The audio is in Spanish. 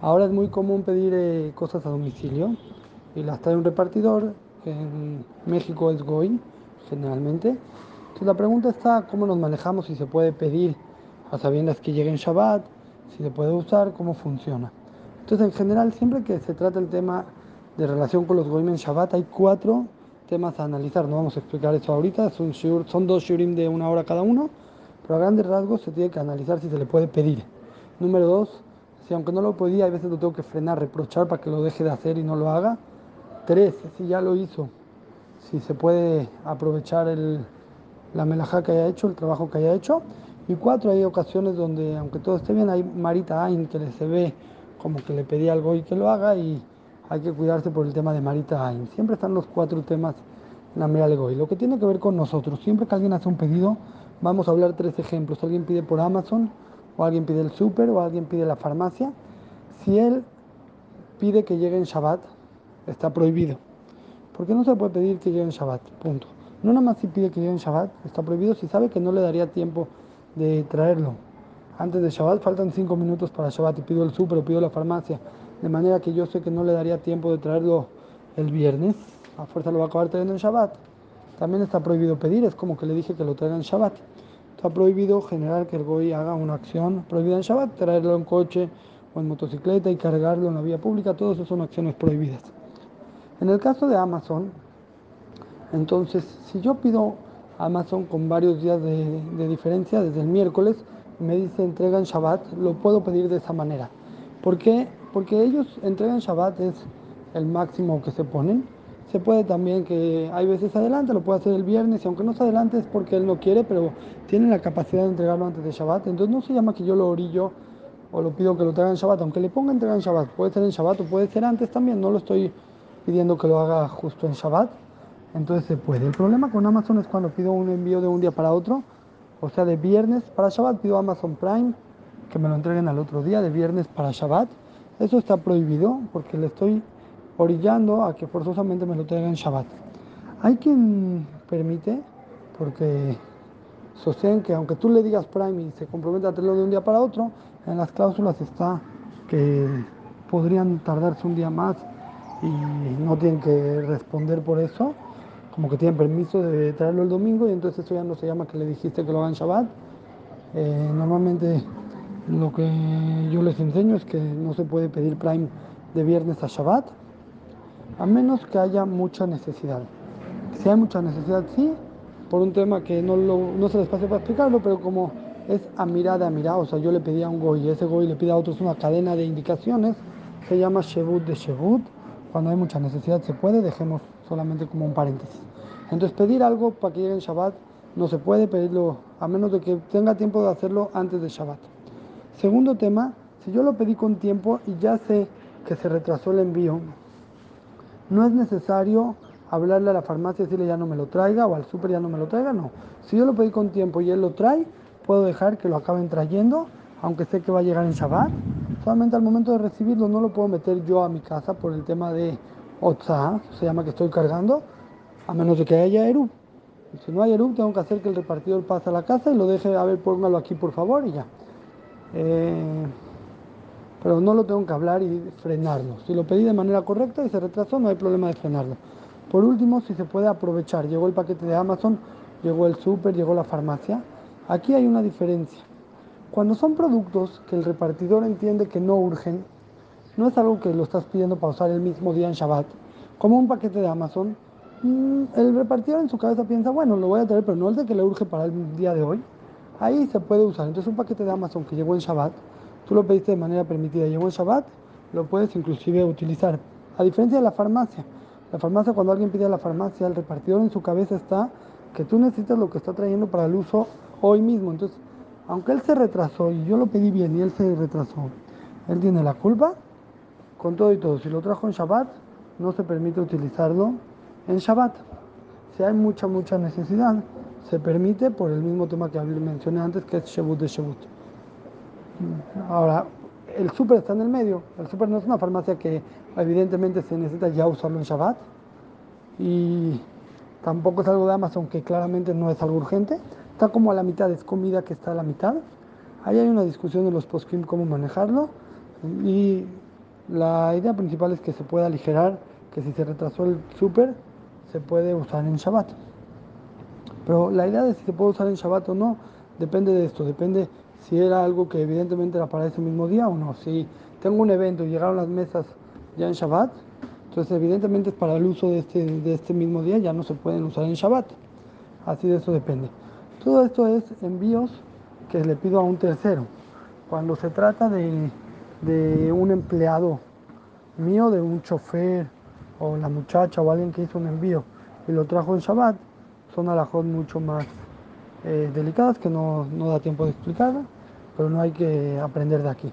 Ahora es muy común pedir eh, cosas a domicilio y las trae un repartidor, que en México es Goy, generalmente. Entonces la pregunta está cómo nos manejamos, si se puede pedir a sabiendas que llegue en Shabbat, si se puede usar, cómo funciona. Entonces en general, siempre que se trata el tema de relación con los Goyim en Shabbat, hay cuatro temas a analizar, no vamos a explicar eso ahorita, son, son dos shurim de una hora cada uno, pero a grandes rasgos se tiene que analizar si se le puede pedir. Número dos, si aunque no lo podía, a veces lo tengo que frenar, reprochar para que lo deje de hacer y no lo haga. Tres, si ya lo hizo, si se puede aprovechar el, la melajá que haya hecho, el trabajo que haya hecho. Y cuatro, hay ocasiones donde, aunque todo esté bien, hay Marita Ain que le se ve como que le pedí algo y que lo haga y hay que cuidarse por el tema de Marita Ain. Siempre están los cuatro temas en la Mera Y lo que tiene que ver con nosotros, siempre que alguien hace un pedido, vamos a hablar tres ejemplos. Alguien pide por Amazon, o alguien pide el súper, o alguien pide la farmacia. Si él pide que llegue en Shabbat, está prohibido. Porque no se puede pedir que llegue en Shabbat, punto. No nada más si pide que llegue en Shabbat, está prohibido si sabe que no le daría tiempo de traerlo. Antes de Shabbat faltan cinco minutos para Shabbat y pido el súper o pido la farmacia de manera que yo sé que no le daría tiempo de traerlo el viernes, a fuerza lo va a acabar trayendo en Shabbat. También está prohibido pedir, es como que le dije que lo traiga en Shabbat. Está prohibido generar que el Goy haga una acción prohibida en Shabbat, traerlo en coche o en motocicleta y cargarlo en la vía pública, todas esas son acciones prohibidas. En el caso de Amazon, entonces, si yo pido Amazon con varios días de, de diferencia, desde el miércoles, me dice entrega en Shabbat, lo puedo pedir de esa manera. ¿Por qué? porque ellos entregan Shabbat, es el máximo que se ponen. Se puede también que hay veces adelante, lo puede hacer el viernes, y aunque no se adelante es porque él no quiere, pero tiene la capacidad de entregarlo antes de Shabbat. Entonces no se llama que yo lo orillo o lo pido que lo traigan en Shabbat, aunque le ponga entrega en Shabbat, puede ser en Shabbat o puede ser antes también, no lo estoy pidiendo que lo haga justo en Shabbat, entonces se puede. El problema con Amazon es cuando pido un envío de un día para otro, o sea, de viernes para Shabbat pido Amazon Prime, que me lo entreguen al otro día, de viernes para Shabbat eso está prohibido porque le estoy orillando a que forzosamente me lo traigan Shabbat. Hay quien permite, porque sostienen que aunque tú le digas Prime y se compromete a tenerlo de un día para otro, en las cláusulas está que podrían tardarse un día más y no tienen que responder por eso, como que tienen permiso de traerlo el domingo y entonces eso ya no se llama que le dijiste que lo hagan Shabbat. Eh, normalmente lo que yo les enseño es que no se puede pedir Prime de viernes a Shabbat, a menos que haya mucha necesidad. Si hay mucha necesidad, sí, por un tema que no, se les pase para explicarlo, pero como es a mirada a mirada, o sea, yo le pedí a un goy y ese goy le pide a otros una cadena de indicaciones, se llama Shebut de Shebut. Cuando hay mucha necesidad se puede, dejemos solamente como un paréntesis. Entonces, pedir algo para que llegue en Shabbat no se puede pedirlo, a menos de que tenga tiempo de hacerlo antes de Shabbat. Segundo tema, si yo lo pedí con tiempo y ya sé que se retrasó el envío, no es necesario hablarle a la farmacia y decirle ya no me lo traiga o al súper ya no me lo traiga, no. Si yo lo pedí con tiempo y él lo trae, puedo dejar que lo acaben trayendo, aunque sé que va a llegar en Shabbat. Solamente al momento de recibirlo no lo puedo meter yo a mi casa por el tema de Otsa, se llama que estoy cargando, a menos de que haya Eru. Si no hay Eru, tengo que hacer que el repartidor pase a la casa y lo deje, a ver, póngalo aquí por favor y ya. Eh, pero no lo tengo que hablar y frenarlo. Si lo pedí de manera correcta y se retrasó, no hay problema de frenarlo. Por último, si se puede aprovechar, llegó el paquete de Amazon, llegó el súper, llegó la farmacia. Aquí hay una diferencia. Cuando son productos que el repartidor entiende que no urgen, no es algo que lo estás pidiendo para usar el mismo día en Shabbat, como un paquete de Amazon, mm, el repartidor en su cabeza piensa, bueno, lo voy a traer, pero no es de que le urge para el día de hoy. Ahí se puede usar. Entonces un paquete de Amazon que llegó en Shabbat, tú lo pediste de manera permitida, llegó en Shabbat, lo puedes inclusive utilizar. A diferencia de la farmacia. La farmacia, cuando alguien pide a la farmacia, el repartidor en su cabeza está que tú necesitas lo que está trayendo para el uso hoy mismo. Entonces, aunque él se retrasó y yo lo pedí bien y él se retrasó, él tiene la culpa con todo y todo. Si lo trajo en Shabbat, no se permite utilizarlo en Shabbat. Si hay mucha, mucha necesidad, se permite por el mismo tema que mencioné antes, que es Shebut de Shebut. Ahora, el súper está en el medio. El súper no es una farmacia que evidentemente se necesita ya usarlo en Shabbat. Y tampoco es algo de Amazon que claramente no es algo urgente. Está como a la mitad, es comida que está a la mitad. Ahí hay una discusión en los post cómo manejarlo. Y La idea principal es que se pueda aligerar, que si se retrasó el súper, se puede usar en Shabbat. Pero la idea de si se puede usar en Shabbat o no, depende de esto, depende si era algo que evidentemente era para ese mismo día o no. Si tengo un evento y llegaron las mesas ya en Shabbat, entonces evidentemente es para el uso de este, de este mismo día, ya no se pueden usar en Shabbat. Así de eso depende. Todo esto es envíos que le pido a un tercero. Cuando se trata de, de un empleado mío, de un chofer o la muchacha o alguien que hizo un envío y lo trajo en Shabbat, son alajot mucho más eh, delicadas que no, no da tiempo de explicar, pero no hay que aprender de aquí.